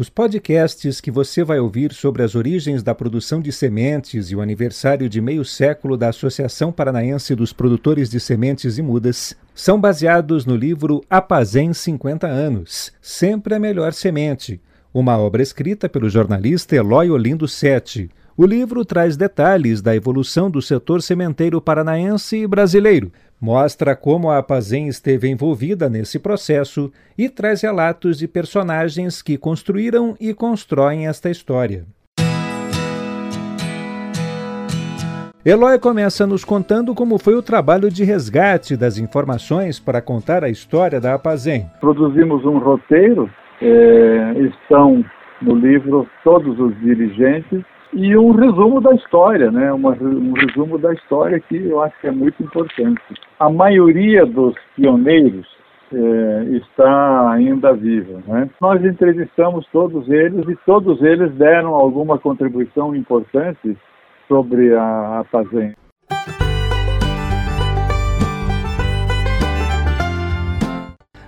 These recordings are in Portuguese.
Os podcasts que você vai ouvir sobre as origens da produção de sementes e o aniversário de meio século da Associação Paranaense dos Produtores de Sementes e Mudas são baseados no livro Apazem 50 anos, Sempre a Melhor Semente, uma obra escrita pelo jornalista Eloy Olindo Sete. O livro traz detalhes da evolução do setor sementeiro paranaense e brasileiro, mostra como a Apazem esteve envolvida nesse processo e traz relatos de personagens que construíram e constroem esta história. Eloy começa nos contando como foi o trabalho de resgate das informações para contar a história da Apazem. Produzimos um roteiro, é, estão no livro todos os dirigentes e um resumo da história, né? Uma, um resumo da história que eu acho que é muito importante. A maioria dos pioneiros é, está ainda viva. Né? Nós entrevistamos todos eles e todos eles deram alguma contribuição importante sobre a, a fazenda.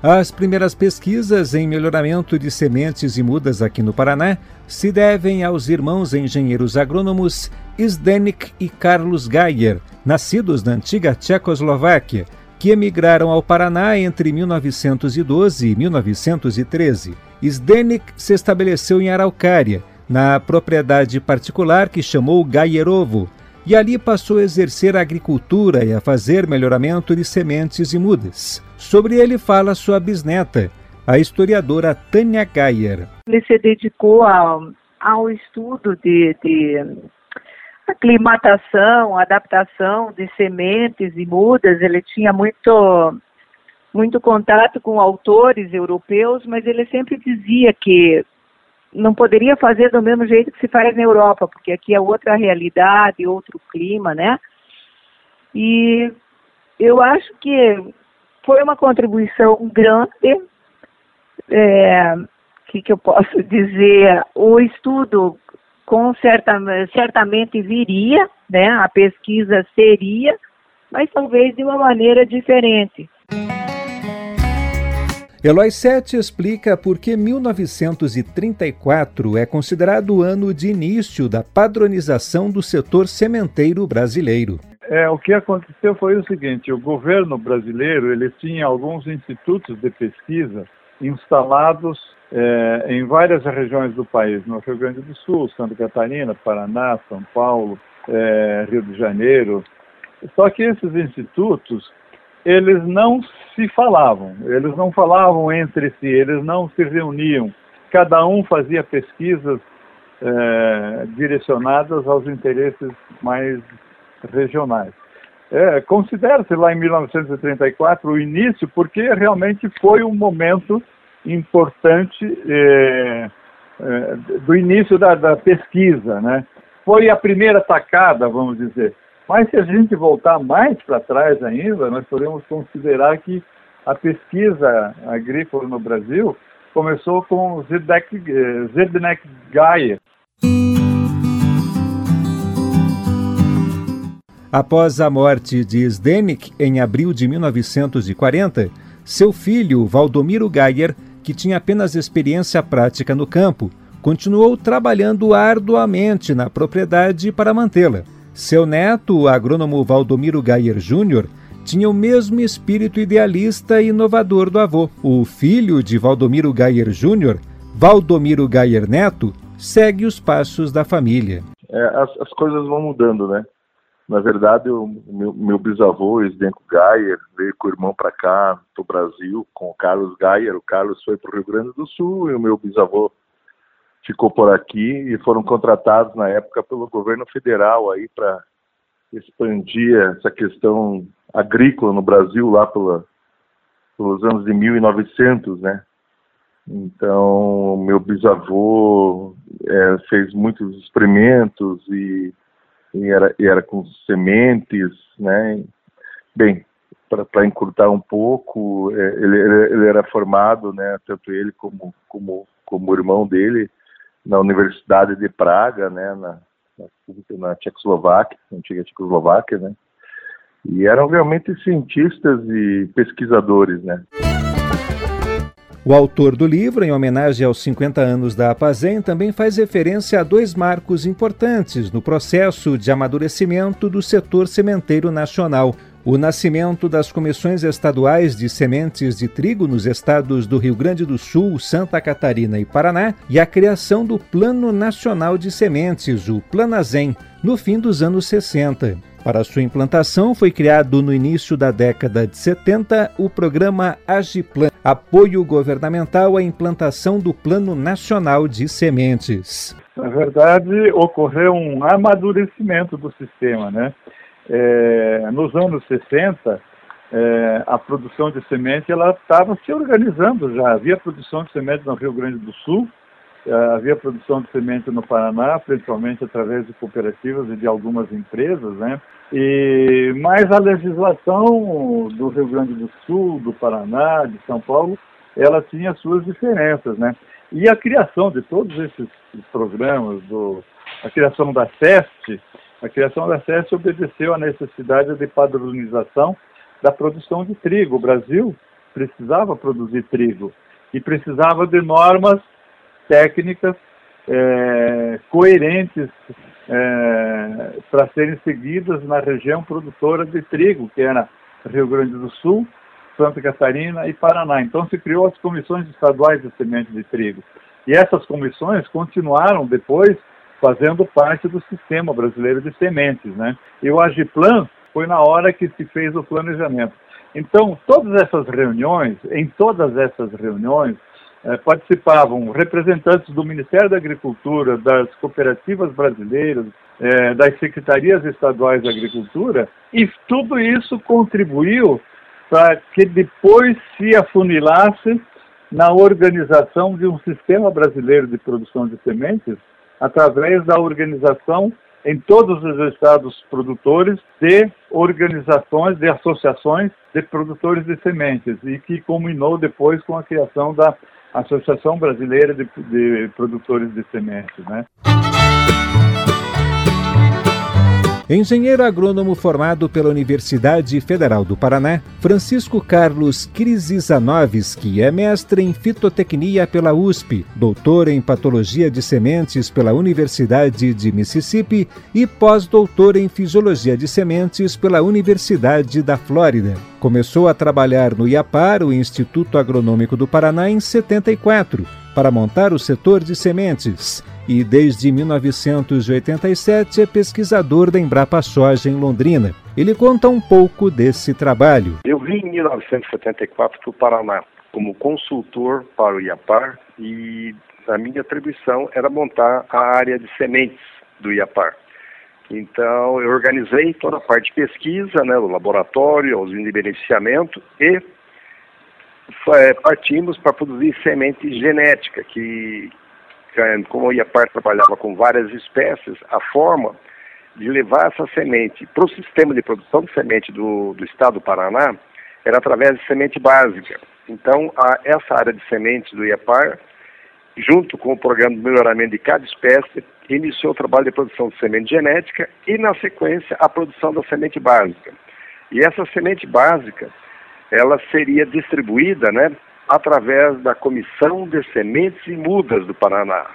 As primeiras pesquisas em melhoramento de sementes e mudas aqui no Paraná se devem aos irmãos engenheiros agrônomos Zdenek e Carlos Geyer, nascidos na antiga Tchecoslováquia, que emigraram ao Paraná entre 1912 e 1913. Zdenek se estabeleceu em Araucária, na propriedade particular que chamou Gaierovo, e ali passou a exercer a agricultura e a fazer melhoramento de sementes e mudas. Sobre ele fala sua bisneta, a historiadora Tânia Geyer. Ele se dedicou ao, ao estudo de, de aclimatação, adaptação de sementes e mudas. Ele tinha muito muito contato com autores europeus, mas ele sempre dizia que não poderia fazer do mesmo jeito que se faz na Europa, porque aqui é outra realidade, outro clima, né? E eu acho que foi uma contribuição grande. É, que, que eu posso dizer? O estudo com certa, certamente viria, né? A pesquisa seria, mas talvez de uma maneira diferente. Eloy Sete explica por que 1934 é considerado o ano de início da padronização do setor sementeiro brasileiro. É, o que aconteceu foi o seguinte: o governo brasileiro ele tinha alguns institutos de pesquisa instalados é, em várias regiões do país, no Rio Grande do Sul, Santa Catarina, Paraná, São Paulo, é, Rio de Janeiro. Só que esses institutos eles não se falavam, eles não falavam entre si, eles não se reuniam. Cada um fazia pesquisas é, direcionadas aos interesses mais regionais. É, Considera-se lá em 1934 o início, porque realmente foi um momento importante é, do início da, da, pesquisa, né? Foi a primeira tacada, vamos dizer. Mas se a gente voltar mais para trás ainda, nós podemos considerar que a pesquisa agrícola no Brasil começou com Zedek, eh, Zednek Geyer, Após a morte de Zdenek em abril de 1940, seu filho, Valdomiro Geyer, que tinha apenas experiência prática no campo, continuou trabalhando arduamente na propriedade para mantê-la. Seu neto, o agrônomo Valdomiro Geyer Júnior, tinha o mesmo espírito idealista e inovador do avô. O filho de Valdomiro Geyer Júnior, Valdomiro Geyer Neto, segue os passos da família. É, as, as coisas vão mudando, né? Na verdade, o meu, meu bisavô, Esdenco Gayer, veio com o irmão para cá, para o Brasil, com o Carlos Gayer. O Carlos foi para o Rio Grande do Sul e o meu bisavô ficou por aqui e foram contratados na época pelo governo federal aí para expandir essa questão agrícola no Brasil lá pela, pelos anos de 1900, né? Então, meu bisavô é, fez muitos experimentos e e era, e era com sementes, né? Bem, para encurtar um pouco, é, ele, ele, era formado, né, tanto ele como, como, como o irmão dele, na Universidade de Praga, né, na, na, na Tchecoslováquia, antiga Tchecoslováquia, né, e eram realmente cientistas e pesquisadores, né. O autor do livro, em homenagem aos 50 anos da Apazem, também faz referência a dois marcos importantes no processo de amadurecimento do setor sementeiro nacional: o nascimento das comissões estaduais de sementes de trigo nos estados do Rio Grande do Sul, Santa Catarina e Paraná e a criação do Plano Nacional de Sementes, o Planazem, no fim dos anos 60. Para sua implantação, foi criado no início da década de 70 o programa Agiplan, apoio governamental à implantação do Plano Nacional de Sementes. Na verdade, ocorreu um amadurecimento do sistema, né? É, nos anos 60, é, a produção de semente ela estava se organizando já. Havia produção de semente no Rio Grande do Sul, é, havia produção de semente no Paraná, principalmente através de cooperativas e de algumas empresas, né? E mas a legislação do Rio Grande do Sul, do Paraná, de São Paulo, ela tinha suas diferenças, né? E a criação de todos esses programas, do, a criação da SEST, a criação da SEST obedeceu à necessidade de padronização da produção de trigo. O Brasil precisava produzir trigo e precisava de normas técnicas é, coerentes é, para serem seguidas na região produtora de trigo, que era Rio Grande do Sul, Santa Catarina e Paraná. Então se criou as comissões estaduais de semente de trigo. E essas comissões continuaram depois fazendo parte do sistema brasileiro de sementes, né? E o Agiplan foi na hora que se fez o planejamento. Então, todas essas reuniões, em todas essas reuniões, eh, participavam representantes do Ministério da Agricultura, das cooperativas brasileiras, eh, das secretarias estaduais da agricultura, e tudo isso contribuiu para que depois se afunilasse na organização de um sistema brasileiro de produção de sementes, através da organização em todos os estados produtores de organizações, de associações de produtores de sementes e que culminou depois com a criação da Associação Brasileira de, de Produtores de Sementes, né? Engenheiro agrônomo formado pela Universidade Federal do Paraná, Francisco Carlos Krisizanovski é mestre em fitotecnia pela USP, doutor em patologia de sementes pela Universidade de Mississippi e pós-doutor em fisiologia de sementes pela Universidade da Flórida. Começou a trabalhar no IAPAR, o Instituto Agronômico do Paraná, em 74, para montar o setor de sementes e desde 1987 é pesquisador da Embrapa Soja em Londrina. Ele conta um pouco desse trabalho. Eu vim em 1974 para o Paraná como consultor para o IAPAR e a minha atribuição era montar a área de sementes do IAPAR. Então, eu organizei toda a parte de pesquisa, né, o laboratório, os de beneficiamento e é, partimos para produzir semente genética, que como a IAPAR trabalhava com várias espécies, a forma de levar essa semente para o sistema de produção de semente do, do estado do Paraná era através de semente básica. Então, a, essa área de sementes do IAPAR, junto com o programa de melhoramento de cada espécie, iniciou o trabalho de produção de semente genética e, na sequência, a produção da semente básica. E essa semente básica, ela seria distribuída, né, através da Comissão de Sementes e Mudas do Paraná.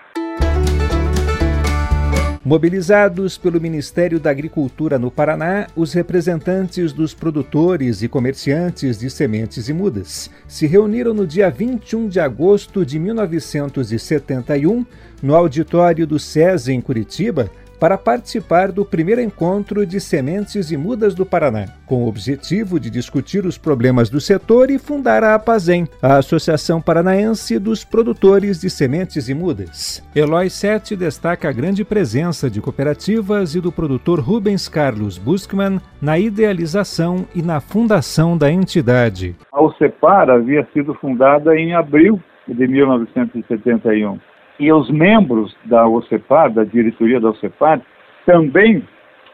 Mobilizados pelo Ministério da Agricultura no Paraná, os representantes dos produtores e comerciantes de sementes e mudas se reuniram no dia 21 de agosto de 1971 no auditório do SESI em Curitiba para participar do primeiro encontro de sementes e mudas do Paraná, com o objetivo de discutir os problemas do setor e fundar a APAZEM, a Associação Paranaense dos Produtores de Sementes e Mudas. Eloy Sete destaca a grande presença de cooperativas e do produtor Rubens Carlos Buskman na idealização e na fundação da entidade. A OCEPAR havia sido fundada em abril de 1971 e os membros da OCEPAR, da diretoria da OCEPAR, também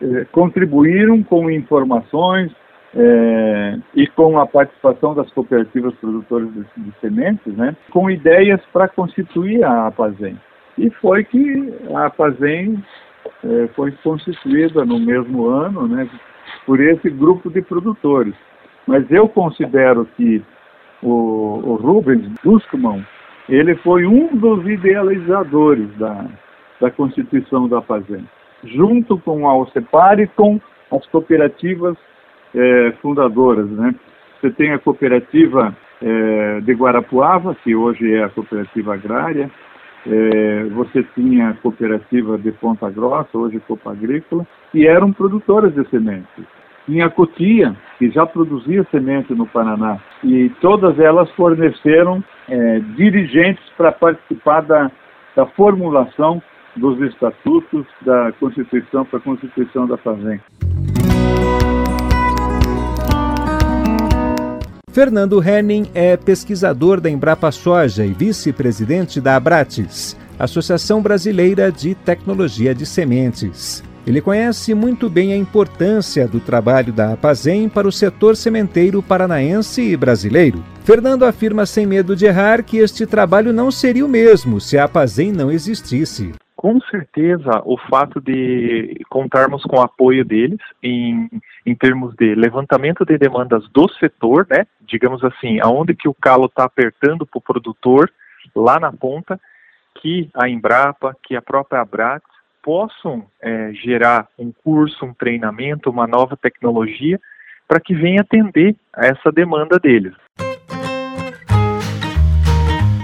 eh, contribuíram com informações eh, e com a participação das cooperativas produtoras de, de sementes, né, com ideias para constituir a APAZEM. E foi que a APAZEM eh, foi constituída no mesmo ano né, por esse grupo de produtores. Mas eu considero que o, o Rubens Duskman, ele foi um dos idealizadores da, da Constituição da Fazenda, junto com a OCEPAR e com as cooperativas é, fundadoras. Né? Você tem a cooperativa é, de Guarapuava, que hoje é a cooperativa agrária, é, você tinha a cooperativa de Ponta Grossa, hoje Copa Agrícola, e eram produtoras de sementes. Tinha a Cotia, que já produzia semente no Paraná, e todas elas forneceram é, dirigentes para participar da, da formulação dos estatutos da Constituição para a Constituição da Fazenda. Fernando Henning é pesquisador da Embrapa Soja e vice-presidente da Abrates, Associação Brasileira de Tecnologia de Sementes. Ele conhece muito bem a importância do trabalho da Apazem para o setor sementeiro paranaense e brasileiro. Fernando afirma sem medo de errar que este trabalho não seria o mesmo se a Apazem não existisse com certeza o fato de contarmos com o apoio deles em, em termos de levantamento de demandas do setor, né? Digamos assim, aonde que o calo está apertando para o produtor lá na ponta, que a Embrapa, que a própria Abrat possam é, gerar um curso, um treinamento, uma nova tecnologia para que venha atender a essa demanda deles.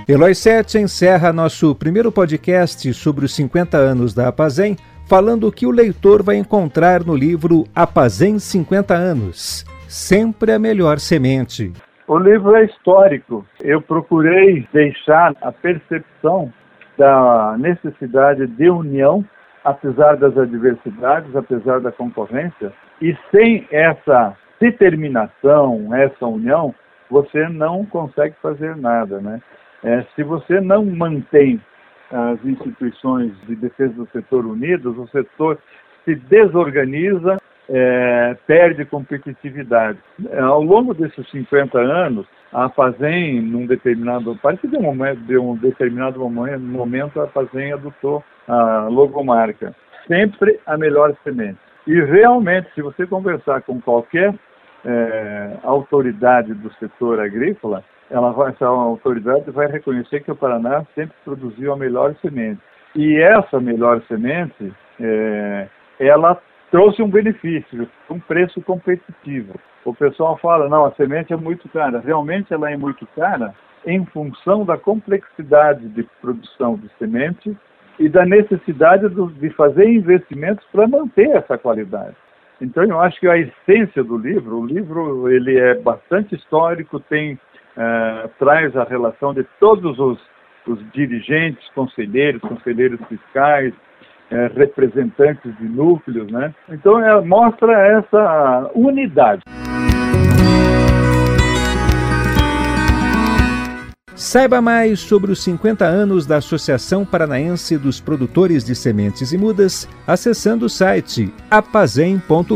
Eloy Sete encerra nosso primeiro podcast sobre os 50 anos da Apazem, falando o que o leitor vai encontrar no livro Apazem 50 anos. Sempre a melhor semente. O livro é histórico. Eu procurei deixar a percepção da necessidade de união, apesar das adversidades, apesar da concorrência, e sem essa determinação, essa união, você não consegue fazer nada, né? É, se você não mantém as instituições de defesa do setor unidas, o setor se desorganiza, é, perde competitividade. É, ao longo desses 50 anos, a Fazem, num determinado, parece de um, momento, de um determinado momento, a Fazem adotou a logomarca. Sempre a melhor semente. E realmente, se você conversar com qualquer é, autoridade do setor agrícola, ela vai, essa autoridade vai reconhecer que o Paraná sempre produziu a melhor semente. E essa melhor semente, é, ela trouxe um benefício, um preço competitivo. O pessoal fala, não, a semente é muito cara. Realmente ela é muito cara em função da complexidade de produção de semente e da necessidade de fazer investimentos para manter essa qualidade. Então eu acho que a essência do livro, o livro ele é bastante histórico, tem uh, traz a relação de todos os, os dirigentes, conselheiros, conselheiros fiscais, uh, representantes de núcleos, né? Então é, mostra essa unidade. Saiba mais sobre os 50 anos da Associação Paranaense dos Produtores de Sementes e Mudas acessando o site apazem.com.br.